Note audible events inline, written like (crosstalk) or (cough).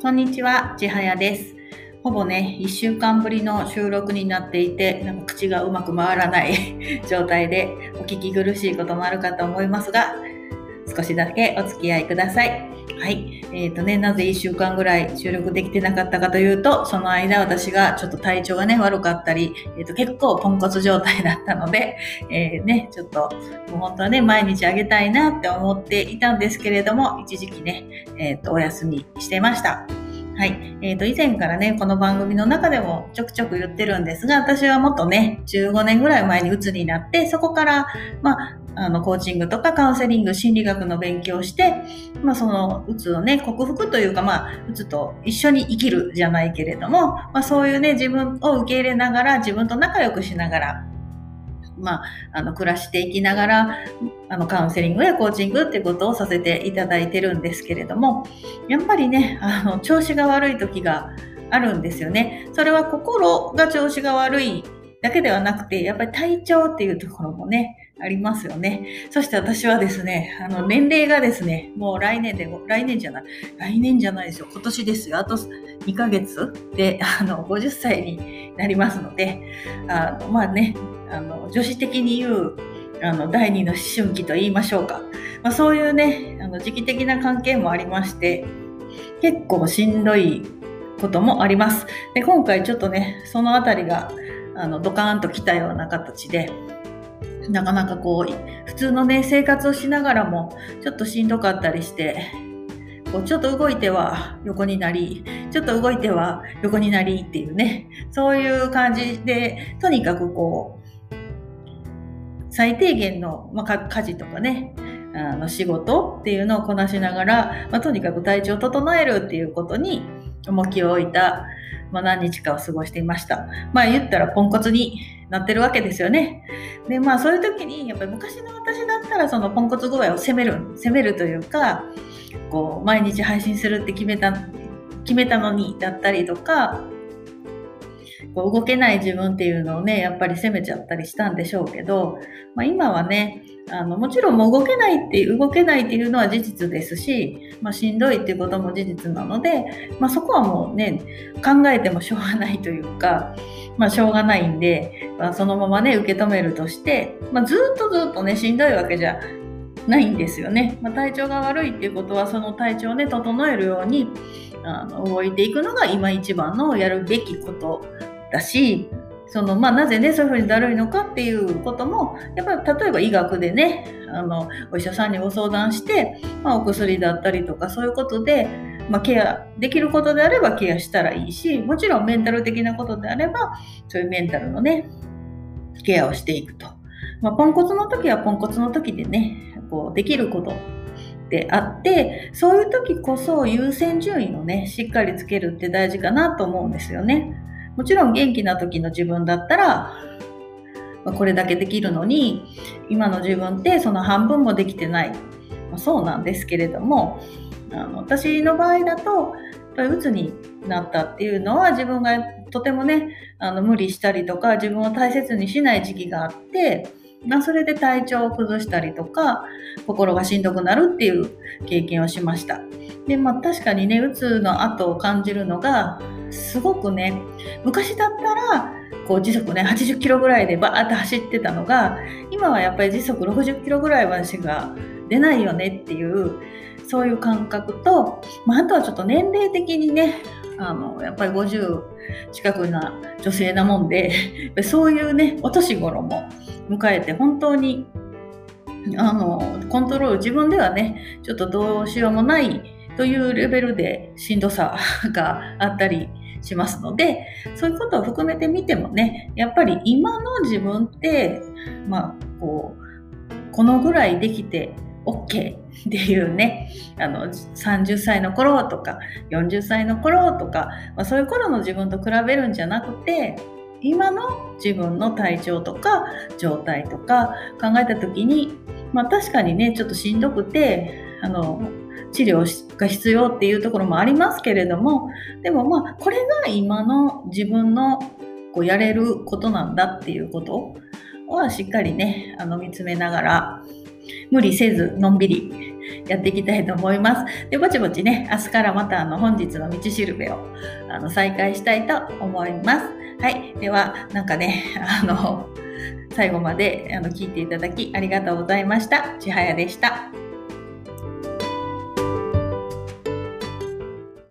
こんにちは、ちはやです。ほぼね、1週間ぶりの収録になっていて、なんか口がうまく回らない (laughs) 状態でお聞き苦しいこともあるかと思いますが、少しだけお付き合いください。はい。えっ、ー、とね、なぜ1週間ぐらい収録できてなかったかというと、その間私がちょっと体調がね、悪かったり、えっ、ー、と結構ポンコツ状態だったので、えー、ね、ちょっと、もう本当はね、毎日あげたいなって思っていたんですけれども、一時期ね、えっ、と、お休みしてました。はい。えっ、ー、と、以前からね、この番組の中でもちょくちょく言ってるんですが、私はもっとね、15年ぐらい前に鬱になって、そこから、まあ、あの、コーチングとかカウンセリング、心理学の勉強して、まあ、その、うつをね、克服というか、まあ、うつと一緒に生きるじゃないけれども、まあ、そういうね、自分を受け入れながら、自分と仲良くしながら、まあ、あの、暮らしていきながら、あの、カウンセリングやコーチングってことをさせていただいてるんですけれども、やっぱりね、あの、調子が悪い時があるんですよね。それは心が調子が悪いだけではなくて、やっぱり体調っていうところもね、ありますよね。そして私はですね、あの、年齢がですね、もう来年で、来年じゃない、来年じゃないですよ、今年ですよ。あと2ヶ月で、あの、50歳になりますので、あの、まあね、あの、女子的に言う、あの、第二の思春期と言いましょうか。まあ、そういうね、あの、時期的な関係もありまして、結構しんどいこともあります。で、今回ちょっとね、そのあたりが、あのドカーンと来たような形でなかなかこう普通のね生活をしながらもちょっとしんどかったりしてこうちょっと動いては横になりちょっと動いては横になりっていうねそういう感じでとにかくこう最低限の、まあ、家事とかねあの仕事っていうのをこなしながら、まあ、とにかく体調を整えるっていうことに重きを置いたまあ、何日かを過ごしていました。まあ言ったらポンコツになってるわけですよね。でまあそういう時にやっぱり昔の私だったらそのポンコツ具合を責める責めるというかこう毎日配信するって決めた決めたのにだったりとかこう動けない自分っていうのをねやっぱり責めちゃったりしたんでしょうけど、まあ、今はねあのもちろんもう動けないって動けないっていうのは事実ですし、まあ、しんどいっていうことも事実なので、まあ、そこはもうね考えてもしょうがないというか、まあ、しょうがないんで、まあ、そのままね受け止めるとして、まあ、ずっとずっとねしんどいわけじゃないんですよね、まあ、体調が悪いっていうことはその体調をね整えるようにあの動いていくのが今一番のやるべきことだしそのまあ、なぜねそういうふうにだるいのかっていうこともやっぱり例えば医学でねあのお医者さんにご相談して、まあ、お薬だったりとかそういうことで、まあ、ケアできることであればケアしたらいいしもちろんメンタル的なことであればそういうメンタルのねケアをしていくと、まあ、ポンコツの時はポンコツの時でねこうできることであってそういう時こそ優先順位をねしっかりつけるって大事かなと思うんですよね。もちろん元気な時の自分だったら、まこれだけできるのに今の自分ってその半分もできてない、まあ、そうなんですけれどもあの私の場合だとうつになったっていうのは自分がとてもねあの無理したりとか自分を大切にしない時期があってまあ、それで体調を崩したりとか心がしんどくなるっていう経験をしました。でまあ確かにねうつの後を感じるのがすごくね昔だったらこう時速ね80キロぐらいでバーって走ってたのが今はやっぱり時速60キロぐらいは私が出ないよねっていうそういう感覚と、まあ、あとはちょっと年齢的にねあのやっぱり50近くな女性なもんで (laughs) そういうねお年頃も迎えて本当にあのコントロール自分ではねちょっとどうしようもないというレベルでしんどさ (laughs) があったりしますのでそういうことを含めてみてもねやっぱり今の自分ってまあこうこのぐらいできて OK っていうねあの30歳の頃とか40歳の頃とか、まあ、そういう頃の自分と比べるんじゃなくて今の自分の体調とか状態とか考えた時に、まあ、確かにねちょっとしんどくてあの治療が必要っていうところもありますけれどもでもまあこれが今の自分のこうやれることなんだっていうことはしっかりねあの見つめながら無理せずのんびりやっていきたいと思います。で、ぼちぼちね、明日からまたあの本日の道しるべをあの再開したいと思います。はい。では、なんかね、あの、最後まであの聞いていただきありがとうございました。千早でした。